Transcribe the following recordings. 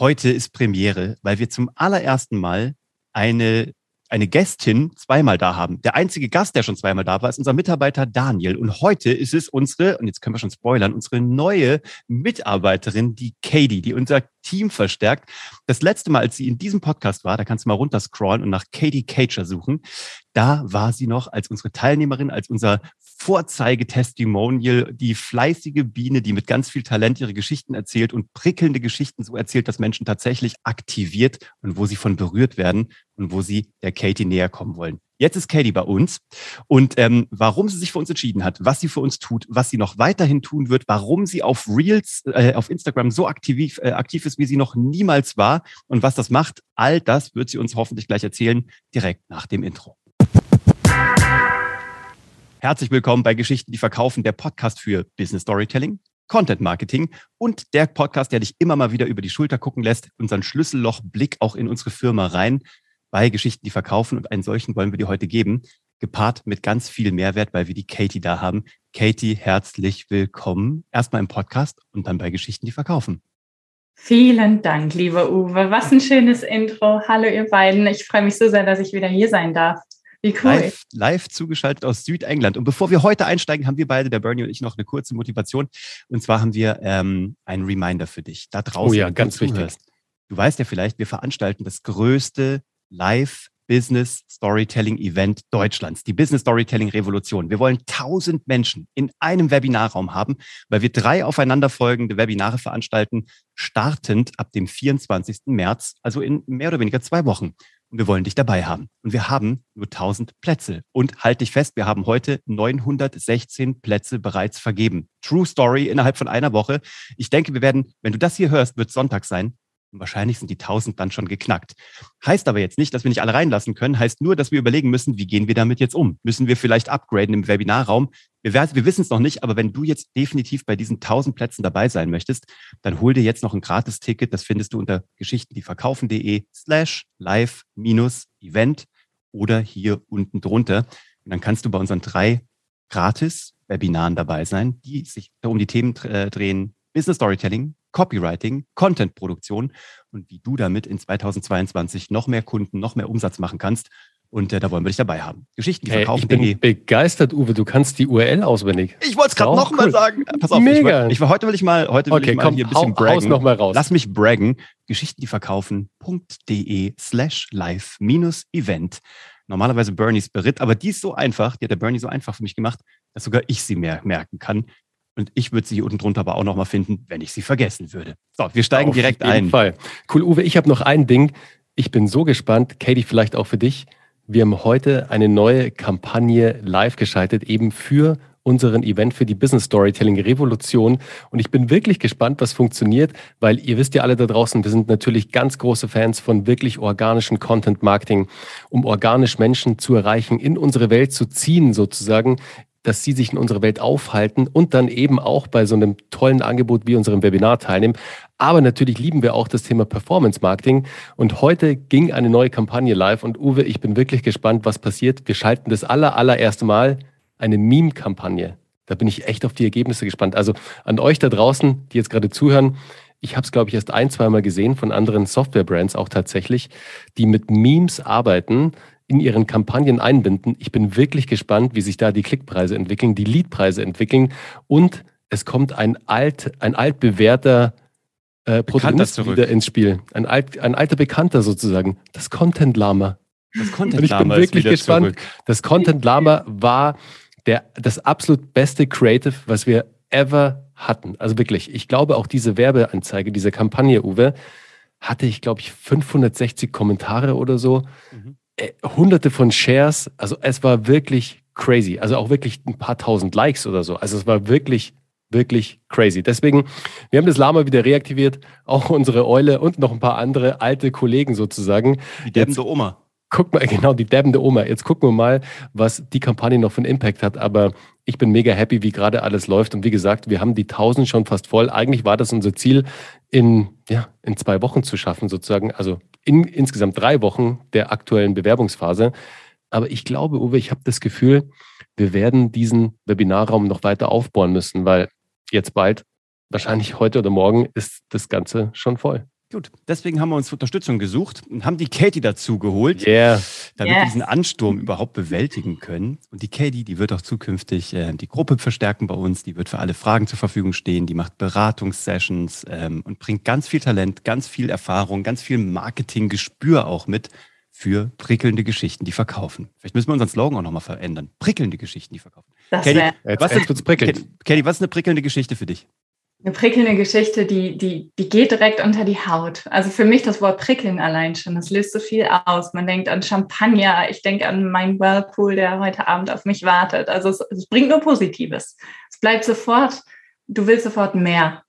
Heute ist Premiere, weil wir zum allerersten Mal eine eine Gästin zweimal da haben. Der einzige Gast, der schon zweimal da war, ist unser Mitarbeiter Daniel. Und heute ist es unsere, und jetzt können wir schon spoilern, unsere neue Mitarbeiterin, die Katie, die unser Team verstärkt. Das letzte Mal, als sie in diesem Podcast war, da kannst du mal runterscrollen und nach Katie Cager suchen. Da war sie noch als unsere Teilnehmerin, als unser Vorzeigetestimonial, die fleißige Biene, die mit ganz viel Talent ihre Geschichten erzählt und prickelnde Geschichten so erzählt, dass Menschen tatsächlich aktiviert und wo sie von berührt werden und wo sie der Katie näher kommen wollen. Jetzt ist Katie bei uns und ähm, warum sie sich für uns entschieden hat, was sie für uns tut, was sie noch weiterhin tun wird, warum sie auf Reels, äh, auf Instagram so aktiv, äh, aktiv ist, wie sie noch niemals war und was das macht, all das wird sie uns hoffentlich gleich erzählen, direkt nach dem Intro. Herzlich willkommen bei Geschichten, die verkaufen, der Podcast für Business Storytelling, Content Marketing und der Podcast, der dich immer mal wieder über die Schulter gucken lässt, unseren Schlüssellochblick auch in unsere Firma rein bei Geschichten, die verkaufen. Und einen solchen wollen wir dir heute geben, gepaart mit ganz viel Mehrwert, weil wir die Katie da haben. Katie, herzlich willkommen. Erstmal im Podcast und dann bei Geschichten, die verkaufen. Vielen Dank, lieber Uwe. Was ein schönes Intro. Hallo, ihr beiden. Ich freue mich so sehr, dass ich wieder hier sein darf. Wie cool. Live, live zugeschaltet aus Südengland. Und bevor wir heute einsteigen, haben wir beide, der Bernie und ich, noch eine kurze Motivation. Und zwar haben wir ähm, einen Reminder für dich da draußen. Oh ja, ganz wichtig. Du weißt ja vielleicht, wir veranstalten das größte Live Business Storytelling Event Deutschlands, die Business Storytelling Revolution. Wir wollen 1000 Menschen in einem Webinarraum haben, weil wir drei aufeinanderfolgende Webinare veranstalten, startend ab dem 24. März, also in mehr oder weniger zwei Wochen und wir wollen dich dabei haben. Und wir haben nur 1000 Plätze. Und halt dich fest, wir haben heute 916 Plätze bereits vergeben. True Story innerhalb von einer Woche. Ich denke, wir werden, wenn du das hier hörst, wird Sonntag sein. Und wahrscheinlich sind die 1000 dann schon geknackt. Heißt aber jetzt nicht, dass wir nicht alle reinlassen können. Heißt nur, dass wir überlegen müssen, wie gehen wir damit jetzt um? Müssen wir vielleicht upgraden im Webinarraum? Wir, wir wissen es noch nicht, aber wenn du jetzt definitiv bei diesen 1000 Plätzen dabei sein möchtest, dann hol dir jetzt noch ein Gratis-Ticket. Das findest du unter geschichtendieverkaufen.de slash live-event oder hier unten drunter. Und dann kannst du bei unseren drei Gratis-Webinaren dabei sein, die sich um die Themen äh, drehen. Business Storytelling, Copywriting, Content-Produktion und wie du damit in 2022 noch mehr Kunden, noch mehr Umsatz machen kannst. Und äh, da wollen wir dich dabei haben. Geschichten, die hey, verkaufen. Ich bin begeistert, Uwe. Du kannst die URL auswendig. Ich wollte es gerade nochmal cool. sagen. Pass auf, Mega. Ich, ich, heute will ich mal, heute will okay, ich mal komm, hier ein bisschen hau, braggen. Noch mal raus. Lass mich braggen. Geschichten, die verkaufen.de slash live minus Event. Normalerweise Bernie's beritt, aber die ist so einfach, die hat der Bernie so einfach für mich gemacht, dass sogar ich sie mehr merken kann. Und ich würde sie hier unten drunter aber auch nochmal finden, wenn ich sie vergessen würde. So, wir steigen Auf direkt ein. Auf jeden Fall. Cool, Uwe, ich habe noch ein Ding. Ich bin so gespannt, Katie, vielleicht auch für dich. Wir haben heute eine neue Kampagne live geschaltet, eben für unseren Event für die Business Storytelling Revolution. Und ich bin wirklich gespannt, was funktioniert, weil ihr wisst ja alle da draußen, wir sind natürlich ganz große Fans von wirklich organischen Content Marketing, um organisch Menschen zu erreichen, in unsere Welt zu ziehen sozusagen, dass sie sich in unserer Welt aufhalten und dann eben auch bei so einem tollen Angebot wie unserem Webinar teilnehmen. Aber natürlich lieben wir auch das Thema Performance Marketing. Und heute ging eine neue Kampagne live. Und Uwe, ich bin wirklich gespannt, was passiert. Wir schalten das aller, allererste Mal eine Meme-Kampagne. Da bin ich echt auf die Ergebnisse gespannt. Also an euch da draußen, die jetzt gerade zuhören, ich habe es, glaube ich, erst ein, zweimal gesehen von anderen Software-Brands auch tatsächlich, die mit Memes arbeiten, in ihren Kampagnen einbinden. Ich bin wirklich gespannt, wie sich da die Klickpreise entwickeln, die Leadpreise entwickeln und es kommt ein alt, ein altbewährter äh, Protagonist wieder ins Spiel. Ein, alt, ein alter Bekannter sozusagen. Das Content Lama. Das Content Lama. Und ich bin wirklich gespannt. Zurück. Das Content Lama war der, das absolut beste Creative, was wir ever hatten. Also wirklich, ich glaube auch diese Werbeanzeige, diese Kampagne, Uwe, hatte ich, glaube ich, 560 Kommentare oder so. Äh, hunderte von Shares. Also es war wirklich crazy. Also auch wirklich ein paar tausend Likes oder so. Also es war wirklich, wirklich crazy. Deswegen, wir haben das Lama wieder reaktiviert. Auch unsere Eule und noch ein paar andere alte Kollegen sozusagen. Die debbende Oma. Guck mal, genau, die debbende Oma. Jetzt gucken wir mal, was die Kampagne noch für einen Impact hat. Aber ich bin mega happy, wie gerade alles läuft. Und wie gesagt, wir haben die 1000 schon fast voll. Eigentlich war das unser Ziel, in, ja, in zwei Wochen zu schaffen, sozusagen. Also in insgesamt drei Wochen der aktuellen Bewerbungsphase. Aber ich glaube, Uwe, ich habe das Gefühl, wir werden diesen Webinarraum noch weiter aufbauen müssen, weil jetzt bald, wahrscheinlich heute oder morgen, ist das Ganze schon voll. Gut, deswegen haben wir uns Unterstützung gesucht und haben die Katie dazu geholt, Yeah. damit wir Yes. diesen Ansturm überhaupt bewältigen können. Und die Katie, die wird auch zukünftig äh, die Gruppe verstärken bei uns, die wird für alle Fragen zur Verfügung stehen, die macht Beratungssessions ähm, und bringt ganz viel Talent, ganz viel Erfahrung, ganz viel Marketinggespür auch mit für prickelnde Geschichten, die verkaufen. Vielleicht müssen wir unseren Slogan auch nochmal verändern. Prickelnde Geschichten, die verkaufen. Das Katie, Was wird's prickelnd. Katie, was ist eine prickelnde Geschichte für dich? Eine prickelnde Geschichte, die, die, die geht direkt unter die Haut. Also für mich das Wort prickeln allein schon, das löst so viel aus. Man denkt an Champagner, ich denke an meinen Whirlpool, der heute Abend auf mich wartet. Also es, es bringt nur Positives. Es bleibt sofort, du willst sofort mehr.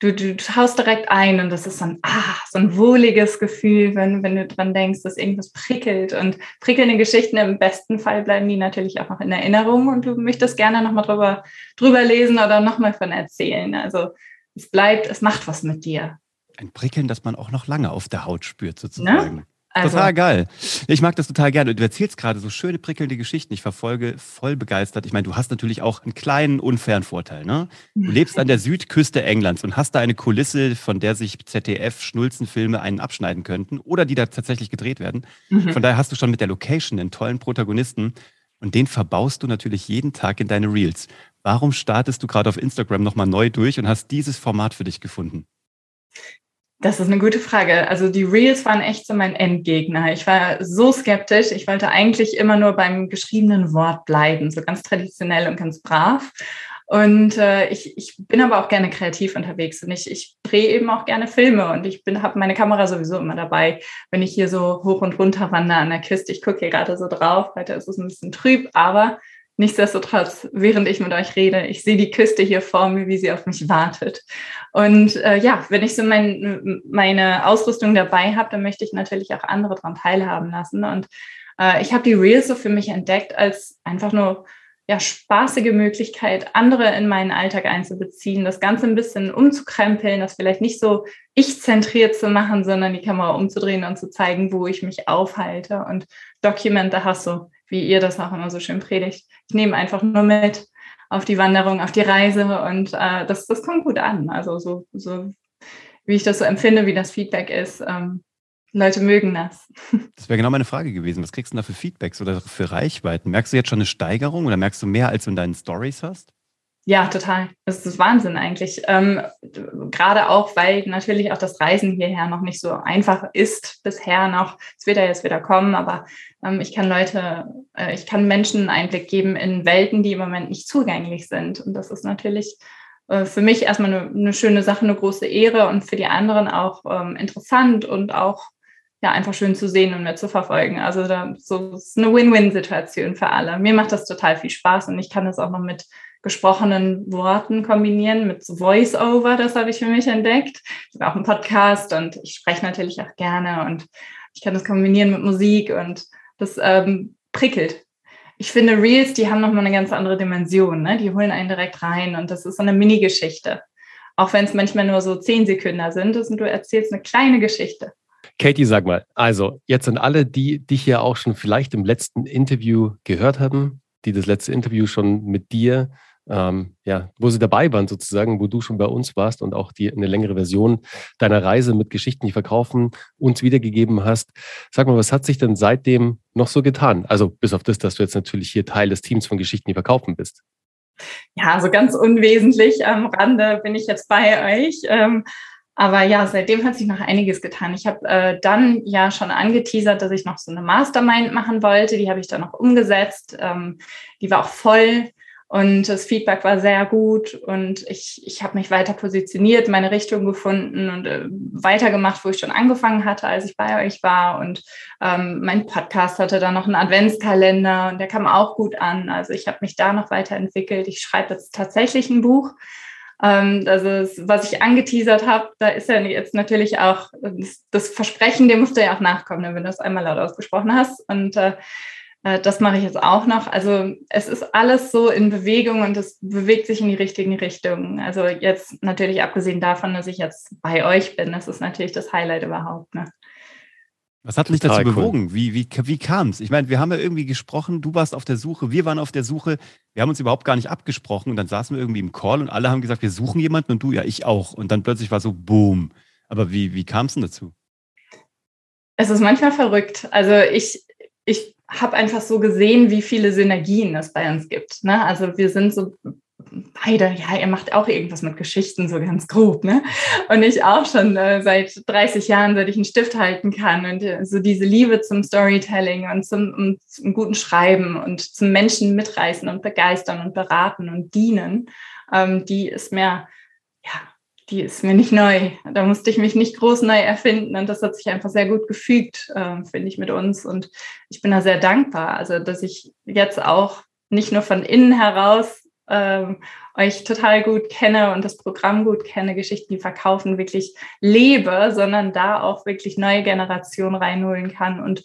Du, du haust direkt ein und das ist so ein, ah, so ein wohliges Gefühl, wenn, wenn du dran denkst, dass irgendwas prickelt. Und prickelnde Geschichten im besten Fall bleiben die natürlich auch noch in Erinnerung und du möchtest gerne nochmal drüber, drüber lesen oder nochmal von erzählen. Also es bleibt, es macht was mit dir. Ein Prickeln, das man auch noch lange auf der Haut spürt, sozusagen. Also, Total geil. Ich mag das total gerne. Du erzählst gerade so schöne, prickelnde Geschichten. Ich verfolge voll begeistert. Ich meine, du hast natürlich auch einen kleinen, unfairen Vorteil. Ne? Du lebst an der Südküste Englands und hast da eine Kulisse, von der sich ZDF-Schnulzenfilme einen abschneiden könnten oder die da tatsächlich gedreht werden. Mhm. Von daher hast du schon mit der Location einen tollen Protagonisten und den verbaust du natürlich jeden Tag in deine Reels. Warum startest du gerade auf Instagram nochmal neu durch und hast dieses Format für dich gefunden? Das ist eine gute Frage. Also die Reels waren echt so mein Endgegner. Ich war so skeptisch. Ich wollte eigentlich immer nur beim geschriebenen Wort bleiben, so ganz traditionell und ganz brav. Und äh, ich, ich bin aber auch gerne kreativ unterwegs und ich, ich drehe eben auch gerne Filme und ich habe meine Kamera sowieso immer dabei, wenn ich hier so hoch und runter wandere an der Küste. Ich gucke hier gerade so drauf. Heute ist es ein bisschen trüb, aber nichtsdestotrotz, während ich mit euch rede, ich sehe die Küste hier vor mir, wie sie auf mich wartet. Und äh, ja, wenn ich so mein, meine Ausrüstung dabei habe, dann möchte ich natürlich auch andere daran teilhaben lassen. Und äh, ich habe die Reels so für mich entdeckt als einfach nur ja, spaßige Möglichkeit, andere in meinen Alltag einzubeziehen, das Ganze ein bisschen umzukrempeln, das vielleicht nicht so ich-zentriert zu machen, sondern die Kamera umzudrehen und zu zeigen, wo ich mich aufhalte. Und Document the Hustle, wie ihr das auch immer so schön predigt. Ich nehme einfach nur mit auf die Wanderung, auf die Reise und äh, das, das kommt gut an. Also so, so wie ich das so empfinde, wie das Feedback ist. Ähm, Leute mögen das. Das wäre genau meine Frage gewesen. Was kriegst du denn da für Feedbacks oder für Reichweiten? Merkst du jetzt schon eine Steigerung oder merkst du mehr, als du in deinen Stories hast? Ja, total. Das ist Wahnsinn eigentlich. Ähm, Gerade auch, weil natürlich auch das Reisen hierher noch nicht so einfach ist bisher noch. Es wird ja jetzt wieder kommen, aber ähm, ich kann Leute, äh, ich kann Menschen einen Einblick geben in Welten, die im Moment nicht zugänglich sind. Und das ist natürlich äh, für mich erstmal eine, eine, schöne Sache, eine große Ehre und für die anderen auch ähm, interessant und auch ja, einfach schön zu sehen und mitzuverfolgen. Also da, so ist eine Win-Win-Situation für alle. Mir macht das total viel Spaß und ich kann das auch noch mit gesprochenen Worten kombinieren, mit Voice-Over, das habe ich für mich entdeckt. Ich habe auch einen Podcast und ich spreche natürlich auch gerne und ich kann das kombinieren mit Musik und das ähm, prickelt. Ich finde, Reels, die haben nochmal eine ganz andere Dimension. Ne? Die holen einen direkt rein und das ist so eine Mini-Geschichte. Auch wenn es manchmal nur so zehn Sekunden sind und du erzählst eine kleine Geschichte. Katie, sag mal, also jetzt sind alle, die dich ja auch schon vielleicht im letzten Interview gehört haben, die das letzte Interview schon mit dir, ähm, ja, wo sie dabei waren sozusagen, wo du schon bei uns warst und auch die eine längere Version deiner Reise mit Geschichten, die verkaufen, uns wiedergegeben hast. Sag mal, was hat sich denn seitdem noch so getan? Also bis auf das, dass du jetzt natürlich hier Teil des Teams von Geschichten, die verkaufen bist. Ja, also ganz unwesentlich am Rande bin ich jetzt bei euch. Ähm, aber ja, seitdem hat sich noch einiges getan. Ich habe äh, dann ja schon angeteasert, dass ich noch so eine Mastermind machen wollte. Die habe ich dann noch umgesetzt. Ähm, die war auch voll und das Feedback war sehr gut und ich, ich habe mich weiter positioniert, meine Richtung gefunden und äh, weitergemacht, wo ich schon angefangen hatte, als ich bei euch war. Und ähm, mein Podcast hatte dann noch einen Adventskalender und der kam auch gut an. Also ich habe mich da noch weiterentwickelt. Ich schreibe jetzt tatsächlich ein Buch. Ähm, also was ich angeteasert habe, da ist ja jetzt natürlich auch das Versprechen, dem musst du ja auch nachkommen, wenn du das einmal laut ausgesprochen hast. Und äh, das mache ich jetzt auch noch. Also es ist alles so in Bewegung und es bewegt sich in die richtigen Richtungen. Also jetzt natürlich abgesehen davon, dass ich jetzt bei euch bin, das ist natürlich das Highlight überhaupt. Ne? Was hat mich dazu bewogen? Cool. Wie, wie, wie kam es? Ich meine, wir haben ja irgendwie gesprochen, du warst auf der Suche, wir waren auf der Suche, wir haben uns überhaupt gar nicht abgesprochen und dann saßen wir irgendwie im Call und alle haben gesagt, wir suchen jemanden und du, ja, ich auch. Und dann plötzlich war so, boom. Aber wie, wie kam es denn dazu? Es ist manchmal verrückt. Also ich, ich habe einfach so gesehen, wie viele Synergien es bei uns gibt. Ne? Also wir sind so beide, ja, ihr macht auch irgendwas mit Geschichten, so ganz grob, ne? Und ich auch schon äh, seit 30 Jahren, seit ich einen Stift halten kann und äh, so diese Liebe zum Storytelling und zum, und zum guten Schreiben und zum Menschen mitreißen und begeistern und beraten und dienen, ähm, die ist mir, ja, die ist mir nicht neu. Da musste ich mich nicht groß neu erfinden und das hat sich einfach sehr gut gefügt, äh, finde ich, mit uns und ich bin da sehr dankbar, also dass ich jetzt auch nicht nur von innen heraus ähm, euch total gut kenne und das Programm gut kenne, Geschichten, die verkaufen, wirklich lebe, sondern da auch wirklich neue Generationen reinholen kann und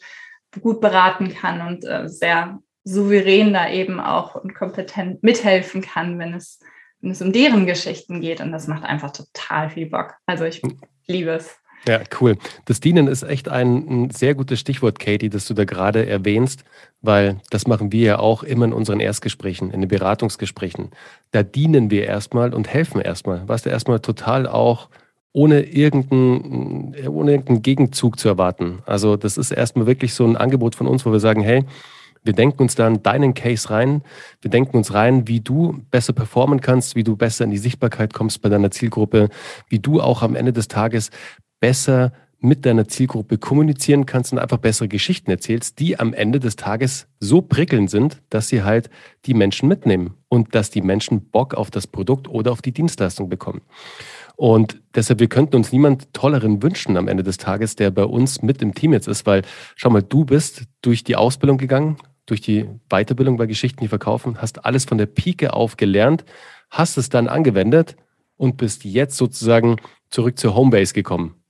gut beraten kann und äh, sehr souverän da eben auch und kompetent mithelfen kann, wenn es, wenn es um deren Geschichten geht. Und das macht einfach total viel Bock. Also ich liebe es. Ja, cool. Das Dienen ist echt ein, ein, sehr gutes Stichwort, Katie, das du da gerade erwähnst, weil das machen wir ja auch immer in unseren Erstgesprächen, in den Beratungsgesprächen. Da dienen wir erstmal und helfen erstmal. Was du erstmal total auch ohne irgendeinen, ohne irgendeinen Gegenzug zu erwarten. Also das ist erstmal wirklich so ein Angebot von uns, wo wir sagen, hey, wir denken uns dann deinen Case rein. Wir denken uns rein, wie du besser performen kannst, wie du besser in die Sichtbarkeit kommst bei deiner Zielgruppe, wie du auch am Ende des Tages besser mit deiner Zielgruppe kommunizieren kannst und einfach bessere Geschichten erzählst, die am Ende des Tages so prickelnd sind, dass sie halt die Menschen mitnehmen und dass die Menschen Bock auf das Produkt oder auf die Dienstleistung bekommen. Und deshalb, wir könnten uns niemand Tolleren wünschen am Ende des Tages, der bei uns mit im Team jetzt ist, weil, schau mal, du bist durch die Ausbildung gegangen, durch die Weiterbildung bei Geschichten, die verkaufen, hast alles von der Pike auf gelernt, hast es dann angewendet und bist jetzt sozusagen zurück zur Homebase gekommen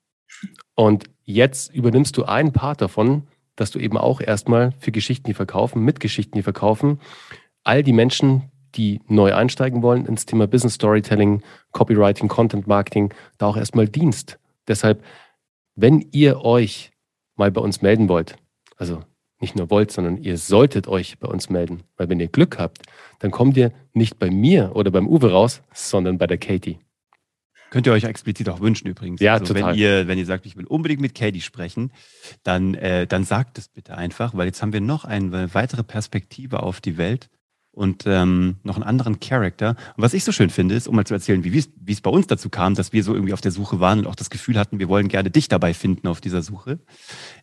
und jetzt übernimmst du einen Part davon, dass du eben auch erstmal für Geschichten, die verkaufen, mit Geschichten, die verkaufen, all die Menschen, die neu einsteigen wollen ins Thema Business Storytelling, Copywriting, Content Marketing, da auch erstmal Dienst. Deshalb, wenn ihr euch mal bei uns melden wollt, also nicht nur wollt, sondern ihr solltet euch bei uns melden, weil wenn ihr Glück habt, dann kommt ihr nicht bei mir oder beim Uwe raus, sondern bei der Katie. Könnt ihr euch explizit auch wünschen übrigens. Ja, also, total. Wenn ihr, wenn ihr sagt, ich will unbedingt mit Katie sprechen, dann, äh, dann sagt es bitte einfach, weil jetzt haben wir noch eine weitere Perspektive auf die Welt und ähm, noch einen anderen Charakter. Und was ich so schön finde, ist, um mal zu erzählen, wie es bei uns dazu kam, dass wir so irgendwie auf der Suche waren und auch das Gefühl hatten, wir wollen gerne dich dabei finden auf dieser Suche,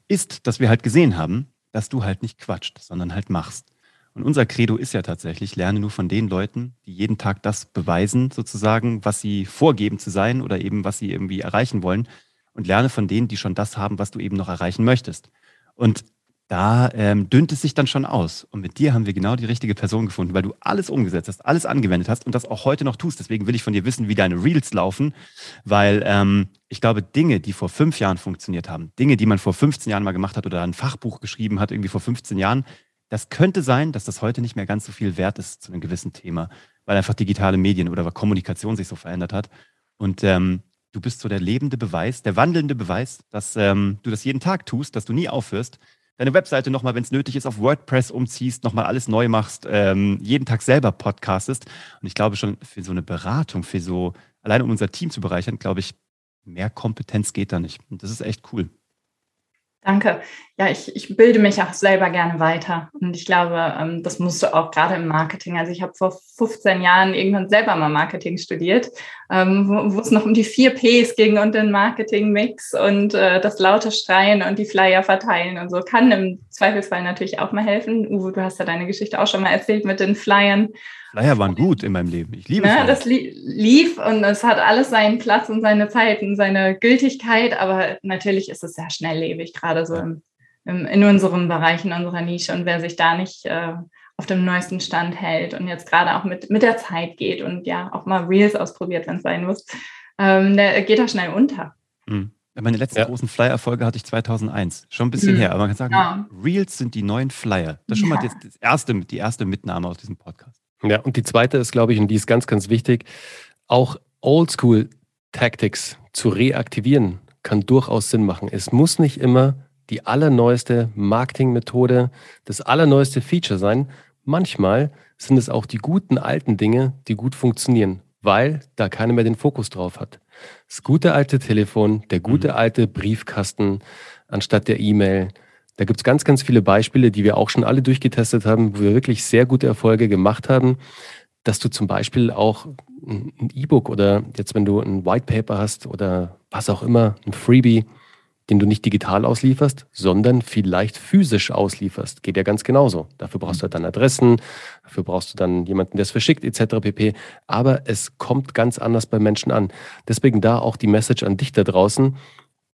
ist, dass wir halt gesehen haben, dass du halt nicht quatscht, sondern halt machst. Und unser Credo ist ja tatsächlich, lerne nur von den Leuten, die jeden Tag das beweisen, sozusagen, was sie vorgeben zu sein oder eben was sie irgendwie erreichen wollen. Und lerne von denen, die schon das haben, was du eben noch erreichen möchtest. Und da ähm, dünnt es sich dann schon aus. Und mit dir haben wir genau die richtige Person gefunden, weil du alles umgesetzt hast, alles angewendet hast und das auch heute noch tust. Deswegen will ich von dir wissen, wie deine Reels laufen, weil ähm, ich glaube, Dinge, die vor fünf Jahren funktioniert haben, Dinge, die man vor 15 Jahren mal gemacht hat oder ein Fachbuch geschrieben hat, irgendwie vor 15 Jahren, das könnte sein, dass das heute nicht mehr ganz so viel wert ist zu einem gewissen Thema, weil einfach digitale Medien oder Kommunikation sich so verändert hat. Und ähm, du bist so der lebende Beweis, der wandelnde Beweis, dass ähm, du das jeden Tag tust, dass du nie aufhörst, deine Webseite nochmal, wenn es nötig ist, auf WordPress umziehst, nochmal alles neu machst, ähm, jeden Tag selber podcastest. Und ich glaube schon, für so eine Beratung, für so, allein um unser Team zu bereichern, glaube ich, mehr Kompetenz geht da nicht. Und das ist echt cool. Danke. Ja, ich, ich bilde mich auch selber gerne weiter. Und ich glaube, ähm, das musst du auch gerade im Marketing. Also ich habe vor 15 Jahren irgendwann selber mal Marketing studiert, ähm, wo, wo es noch um die vier Ps ging und den Marketing-Mix und äh, das laute Schreien und die Flyer verteilen und so. Kann im Zweifelsfall natürlich auch mal helfen. Uwe, du hast ja deine Geschichte auch schon mal erzählt mit den Flyern. Flyer waren gut in meinem Leben. Ich liebe ne, Flyer. Das lief und es hat alles seinen Platz und seine Zeit und seine Gültigkeit, aber natürlich ist es sehr schnelllebig, gerade so im, im, in unserem Bereich, in unserer Nische. Und wer sich da nicht äh, auf dem neuesten Stand hält und jetzt gerade auch mit, mit der Zeit geht und ja auch mal Reels ausprobiert, wenn es sein muss, ähm, der geht da schnell unter. Mhm. Meine letzten ja. großen Flyer-Erfolge hatte ich 2001. Schon ein bisschen mhm. her, aber man kann sagen, ja. Reels sind die neuen Flyer. Das ist schon ja. mal das, das erste, die erste Mitnahme aus diesem Podcast. Ja, und die zweite ist, glaube ich, und die ist ganz, ganz wichtig, auch Oldschool-Tactics zu reaktivieren, kann durchaus Sinn machen. Es muss nicht immer die allerneueste Marketingmethode, das allerneueste Feature sein. Manchmal sind es auch die guten alten Dinge, die gut funktionieren, weil da keiner mehr den Fokus drauf hat. Das gute alte Telefon, der gute mhm. alte Briefkasten anstatt der E-Mail. Da gibt es ganz, ganz viele Beispiele, die wir auch schon alle durchgetestet haben, wo wir wirklich sehr gute Erfolge gemacht haben, dass du zum Beispiel auch ein E-Book oder jetzt, wenn du ein White Paper hast oder was auch immer, ein Freebie, den du nicht digital auslieferst, sondern vielleicht physisch auslieferst. Geht ja ganz genauso. Dafür brauchst du halt dann Adressen, dafür brauchst du dann jemanden, der es verschickt, etc. pp. Aber es kommt ganz anders bei Menschen an. Deswegen da auch die Message an dich da draußen.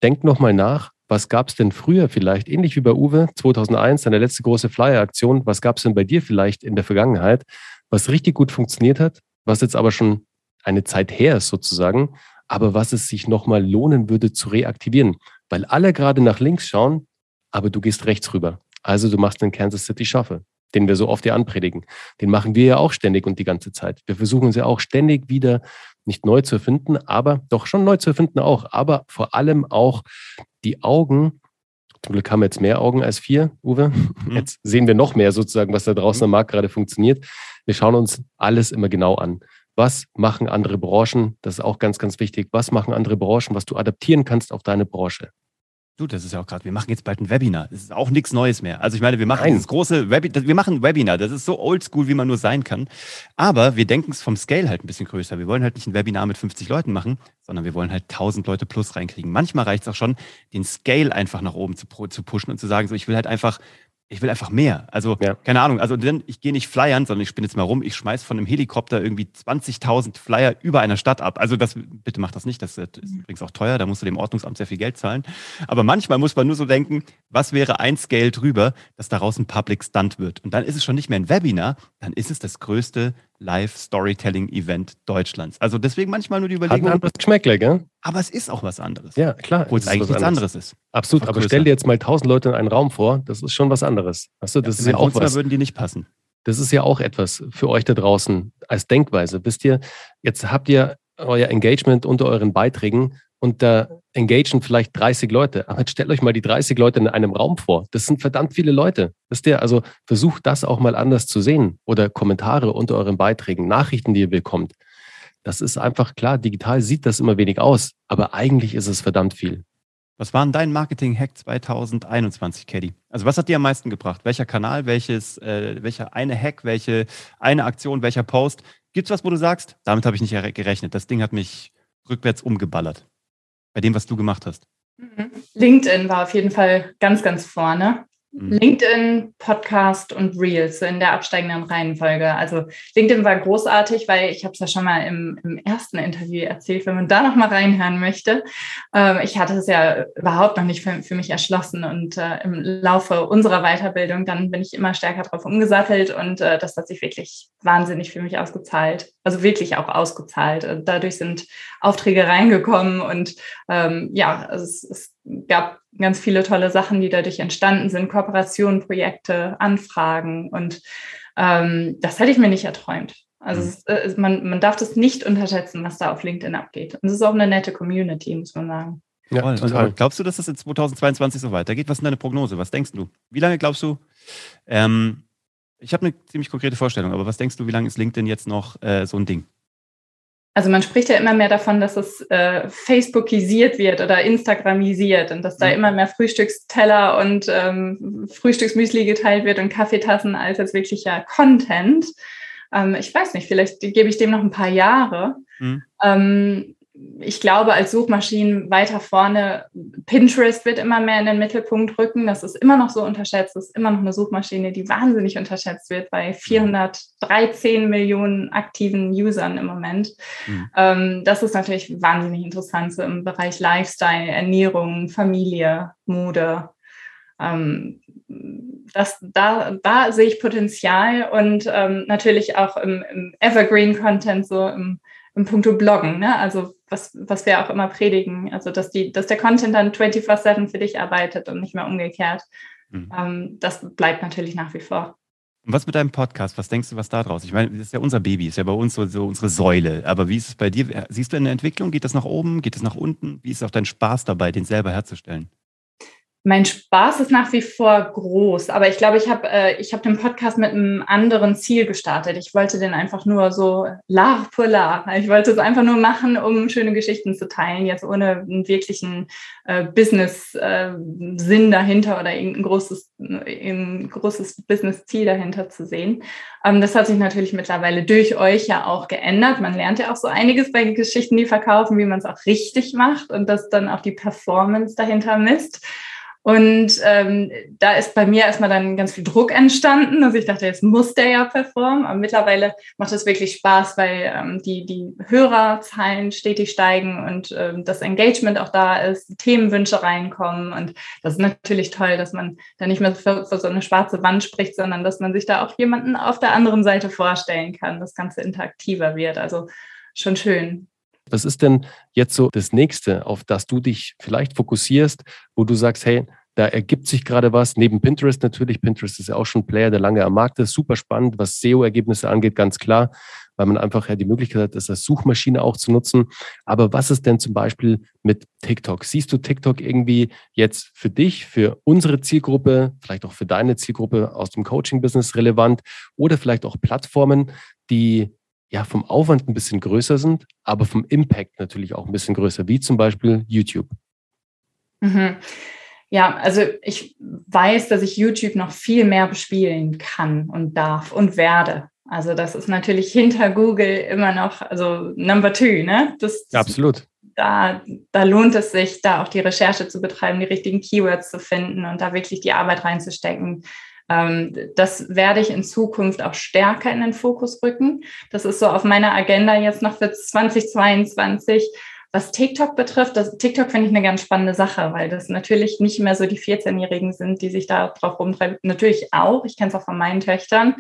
Denk nochmal nach, was gab es denn früher vielleicht, ähnlich wie bei Uwe 2001, deine letzte große Flyer-Aktion, was gab es denn bei dir vielleicht in der Vergangenheit, was richtig gut funktioniert hat, was jetzt aber schon eine Zeit her ist sozusagen, aber was es sich nochmal lohnen würde zu reaktivieren weil alle gerade nach links schauen, aber du gehst rechts rüber. Also du machst den Kansas City Shuffle, den wir so oft hier anpredigen. Den machen wir ja auch ständig und die ganze Zeit. Wir versuchen uns ja auch ständig wieder nicht neu zu erfinden, aber doch schon neu zu erfinden auch, aber vor allem auch die Augen. Zum Glück haben wir jetzt mehr Augen als vier, Uwe. Mhm. Jetzt sehen wir noch mehr sozusagen, was da draußen am Markt gerade funktioniert. Wir schauen uns alles immer genau an. Was machen andere Branchen? Das ist auch ganz, ganz wichtig. Was machen andere Branchen, was du adaptieren kannst auf deine Branche? Du, das ist ja auch gerade, wir machen jetzt bald ein Webinar. Das ist auch nichts Neues mehr. Also ich meine, wir machen Nein. dieses große Webinar, wir machen ein Webinar, das ist so oldschool, wie man nur sein kann. Aber wir denken es vom Scale halt ein bisschen größer. Wir wollen halt nicht ein Webinar mit 50 Leuten machen, sondern wir wollen halt 1000 Leute plus reinkriegen. Manchmal reicht es auch schon, den Scale einfach nach oben zu, zu pushen und zu sagen, so ich will halt einfach ich will einfach mehr. Also, ja. keine Ahnung, also denn ich gehe nicht flyern, sondern ich spinne jetzt mal rum, ich schmeiß von einem Helikopter irgendwie 20.000 Flyer über einer Stadt ab. Also das, bitte mach das nicht, das ist übrigens auch teuer, da musst du dem Ordnungsamt sehr viel Geld zahlen. Aber manchmal muss man nur so denken, was wäre ein Scale drüber, dass daraus ein Public Stunt wird. Und dann ist es schon nicht mehr ein Webinar, dann ist es das größte Live-Storytelling-Event Deutschlands. Also deswegen manchmal nur die Überlegung. Hat ein Geschmäckle, gell? Aber es ist auch was anderes. Ja, klar. Obwohl es eigentlich nichts anderes. ist. Absolut, aber stell dir jetzt mal tausend Leute in einen Raum vor, das ist schon was anderes. Weißt du, das ja, ist ja auch was. würden die nicht passen. Das ist ja auch etwas für euch da draußen als Denkweise. Wisst ihr, jetzt habt ihr euer Engagement unter euren Beiträgen und da engagen vielleicht 30 Leute. Aber jetzt stellt euch mal die 30 Leute in einem Raum vor. Das sind verdammt viele Leute. Wisst ihr, also versucht das auch mal anders zu sehen. Oder Kommentare unter euren Beiträgen, Nachrichten, die ihr bekommt. Das ist einfach klar, digital sieht das immer wenig aus, aber eigentlich ist es verdammt viel. Was war dein Marketing-Hack 2021, Caddy? Also was hat dir am meisten gebracht? Welcher Kanal, welches, äh, welcher eine Hack, welche eine Aktion, welcher Post? Gibt es was, wo du sagst, damit habe ich nicht gerechnet. Das Ding hat mich rückwärts umgeballert bei dem, was du gemacht hast? Mhm. LinkedIn war auf jeden Fall ganz, ganz vorne. Mhm. LinkedIn, Podcast und Reels in der absteigenden Reihenfolge. Also LinkedIn war großartig, weil ich habe es ja schon mal im, im, ersten Interview erzählt, wenn man da noch mal reinhören möchte. Ähm, ich hatte es ja überhaupt noch nicht für, für mich erschlossen und äh, im Laufe unserer Weiterbildung dann bin ich immer stärker drauf umgesattelt und äh, das hat sich wirklich wahnsinnig für mich ausgezahlt. Also wirklich auch ausgezahlt. Dadurch sind Aufträge reingekommen und ähm, ja, es, es gab ganz viele tolle Sachen, die dadurch entstanden sind, Kooperationen, Projekte, Anfragen und ähm, das hätte ich mir nicht erträumt. Also mhm. es, äh, man, man darf das nicht unterschätzen, was da auf LinkedIn abgeht. Und es ist auch eine nette Community, muss man sagen. Ja, Voll. total. Glaubst du, dass das in 2022 so weitergeht? Was ist deine Prognose? Was denkst du? Wie lange glaubst du? Ähm, ich habe eine ziemlich konkrete Vorstellung, aber was denkst du, wie lange ist LinkedIn jetzt noch äh, so ein Ding? Also man spricht ja immer mehr davon, dass es äh, Facebookisiert wird oder Instagramisiert und dass da immer mehr Frühstücksteller und ähm, Frühstücksmüsli geteilt wird und Kaffeetassen als jetzt wirklicher Content. Ähm, ich weiß nicht, vielleicht gebe ich dem noch ein paar Jahre. Mhm. Ähm, ich glaube, als Suchmaschinen weiter vorne, Pinterest wird immer mehr in den Mittelpunkt rücken. Das ist immer noch so unterschätzt. Das ist immer noch eine Suchmaschine, die wahnsinnig unterschätzt wird bei 413 Millionen aktiven Usern im Moment. Mhm. Ähm, das ist natürlich wahnsinnig interessant so im Bereich Lifestyle, Ernährung, Familie, Mode. Ähm, das, da, da sehe ich Potenzial und ähm, natürlich auch im, im Evergreen-Content, so im im Punkto Bloggen, ne? Also was, was wir auch immer predigen, also dass die, dass der Content dann 24-7 für dich arbeitet und nicht mehr umgekehrt. Mhm. Ähm, das bleibt natürlich nach wie vor. Und was mit deinem Podcast? Was denkst du, was da draus? Ich meine, das ist ja unser Baby, ist ja bei uns so, so unsere Säule. Aber wie ist es bei dir? Siehst du eine Entwicklung? Geht das nach oben? Geht das nach unten? Wie ist auch dein Spaß dabei, den selber herzustellen? Mein Spaß ist nach wie vor groß, aber ich glaube, ich habe äh, ich hab den Podcast mit einem anderen Ziel gestartet. Ich wollte den einfach nur so lar pour lar. Ich wollte es einfach nur machen, um schöne Geschichten zu teilen, jetzt ohne einen wirklichen äh, Business-Sinn äh, dahinter oder irgendein großes, ein großes Business-Ziel dahinter zu sehen. Ähm, das hat sich natürlich mittlerweile durch euch ja auch geändert. Man lernt ja auch so einiges bei Geschichten, die verkaufen, wie man es auch richtig macht und das dann auch die Performance dahinter misst. Und ähm, da ist bei mir erstmal dann ganz viel Druck entstanden. Also ich dachte, jetzt muss der ja performen. Aber mittlerweile macht es wirklich Spaß, weil ähm, die, die Hörerzahlen stetig steigen und ähm, das Engagement auch da ist, Themenwünsche reinkommen. Und das ist natürlich toll, dass man da nicht mehr für, für so eine schwarze Wand spricht, sondern dass man sich da auch jemanden auf der anderen Seite vorstellen kann, das Ganze interaktiver wird. Also schon schön. Was ist denn jetzt so das nächste, auf das du dich vielleicht fokussierst, wo du sagst, hey, da ergibt sich gerade was, neben Pinterest natürlich. Pinterest ist ja auch schon ein Player, der lange am Markt ist. Super spannend, was SEO-Ergebnisse angeht, ganz klar, weil man einfach ja die Möglichkeit hat, das als Suchmaschine auch zu nutzen. Aber was ist denn zum Beispiel mit TikTok? Siehst du TikTok irgendwie jetzt für dich, für unsere Zielgruppe, vielleicht auch für deine Zielgruppe aus dem Coaching-Business relevant oder vielleicht auch Plattformen, die ja vom Aufwand ein bisschen größer sind, aber vom Impact natürlich auch ein bisschen größer, wie zum Beispiel YouTube. Mhm. Ja, also ich weiß, dass ich YouTube noch viel mehr bespielen kann und darf und werde. Also das ist natürlich hinter Google immer noch, also Number Two, ne? Das, das Absolut. Da, da lohnt es sich, da auch die Recherche zu betreiben, die richtigen Keywords zu finden und da wirklich die Arbeit reinzustecken. Ähm, das werde ich in Zukunft auch stärker in den Fokus rücken. Das ist so auf meiner Agenda jetzt noch für 2022. Was TikTok betrifft, das TikTok finde ich eine ganz spannende Sache, weil das natürlich nicht mehr so die 14-Jährigen sind, die sich da drauf rumtreiben. Natürlich auch, ich kenne es auch von meinen Töchtern.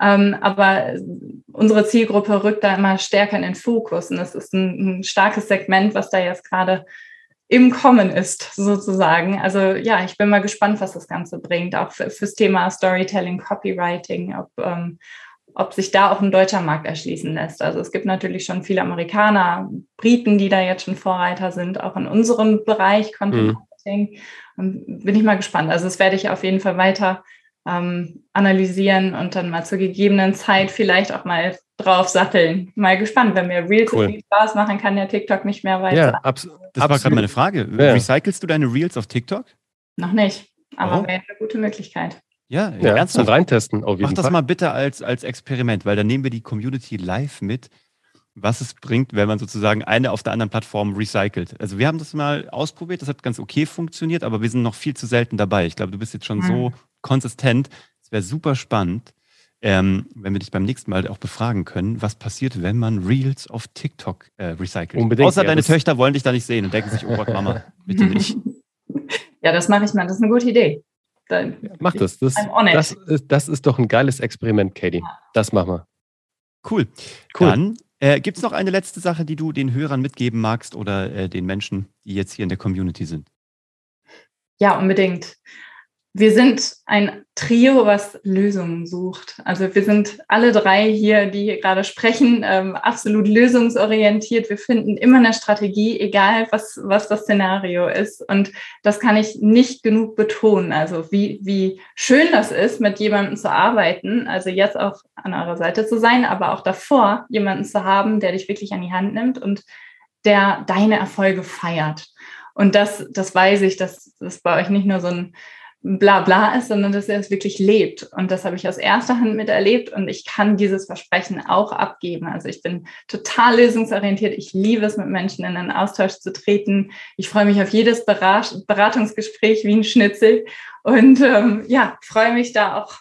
Ähm, aber unsere Zielgruppe rückt da immer stärker in den Fokus. Und das ist ein, ein starkes Segment, was da jetzt gerade im Kommen ist, sozusagen. Also ja, ich bin mal gespannt, was das Ganze bringt, auch für, fürs Thema Storytelling, Copywriting, ob, ähm, ob sich da auch ein deutscher Markt erschließen lässt. Also es gibt natürlich schon viele Amerikaner, Briten, die da jetzt schon Vorreiter sind, auch in unserem Bereich Content mhm. Marketing. Und bin ich mal gespannt. Also das werde ich auf jeden Fall weiter ähm, analysieren und dann mal zur gegebenen Zeit vielleicht auch mal drauf satteln. Mal gespannt, wenn mir Reels cool. Spaß machen, kann ja TikTok nicht mehr weiter. Ja, abs das war gerade meine Frage. Ja. Recycelst du deine Reels auf TikTok? Noch nicht, aber oh. wäre eine gute Möglichkeit. Ja, ja ernsthaft. reintesten auf jeden Mach das Fall. mal bitte als, als Experiment, weil dann nehmen wir die Community live mit, was es bringt, wenn man sozusagen eine auf der anderen Plattform recycelt. Also wir haben das mal ausprobiert, das hat ganz okay funktioniert, aber wir sind noch viel zu selten dabei. Ich glaube, du bist jetzt schon hm. so konsistent. Es wäre super spannend, ähm, wenn wir dich beim nächsten Mal auch befragen können, was passiert, wenn man Reels auf TikTok äh, recycelt. Unbedingt, Außer ja, deine Töchter wollen dich da nicht sehen und denken sich, oh Gott, Mama, bitte nicht. Ja, das mache ich mal. Das ist eine gute Idee. Dann, ja, mach das. Das, das, ist, das ist doch ein geiles Experiment, Katie. Das machen wir. Cool. cool. Dann äh, gibt es noch eine letzte Sache, die du den Hörern mitgeben magst oder äh, den Menschen, die jetzt hier in der Community sind? Ja, unbedingt. Wir sind ein Trio, was Lösungen sucht. Also wir sind alle drei hier, die hier gerade sprechen, ähm, absolut lösungsorientiert. Wir finden immer eine Strategie, egal was, was das Szenario ist. Und das kann ich nicht genug betonen. Also wie, wie schön das ist, mit jemandem zu arbeiten. Also jetzt auch an eurer Seite zu sein, aber auch davor jemanden zu haben, der dich wirklich an die Hand nimmt und der deine Erfolge feiert. Und das, das weiß ich, dass das bei euch nicht nur so ein bla bla ist, sondern dass er es wirklich lebt. Und das habe ich aus erster Hand miterlebt und ich kann dieses Versprechen auch abgeben. Also ich bin total lösungsorientiert. Ich liebe es, mit Menschen in einen Austausch zu treten. Ich freue mich auf jedes Berat Beratungsgespräch wie ein Schnitzel und ähm, ja, freue mich da auch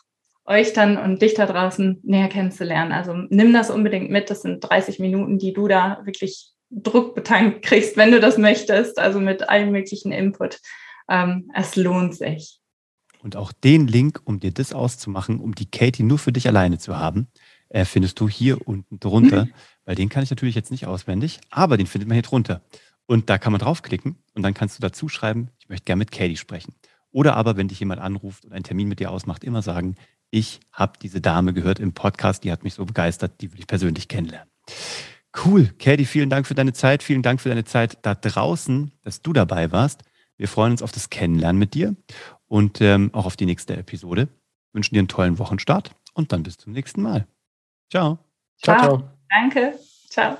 euch dann und dich da draußen näher kennenzulernen. Also nimm das unbedingt mit. Das sind 30 Minuten, die du da wirklich druckbetankt kriegst, wenn du das möchtest. Also mit allem möglichen Input. Ähm, es lohnt sich. Und auch den Link, um dir das auszumachen, um die Katie nur für dich alleine zu haben, äh, findest du hier unten drunter. Weil den kann ich natürlich jetzt nicht auswendig, aber den findet man hier drunter. Und da kann man draufklicken und dann kannst du dazu schreiben, ich möchte gerne mit Katie sprechen. Oder aber, wenn dich jemand anruft und einen Termin mit dir ausmacht, immer sagen, ich habe diese Dame gehört im Podcast, die hat mich so begeistert, die will ich persönlich kennenlernen. Cool. Katie, vielen Dank für deine Zeit. Vielen Dank für deine Zeit da draußen, dass du dabei warst. Wir freuen uns auf das Kennenlernen mit dir und ähm, auch auf die nächste Episode. Wünschen dir einen tollen Wochenstart und dann bis zum nächsten Mal. Ciao. Ciao. ciao. ciao. Danke. Ciao.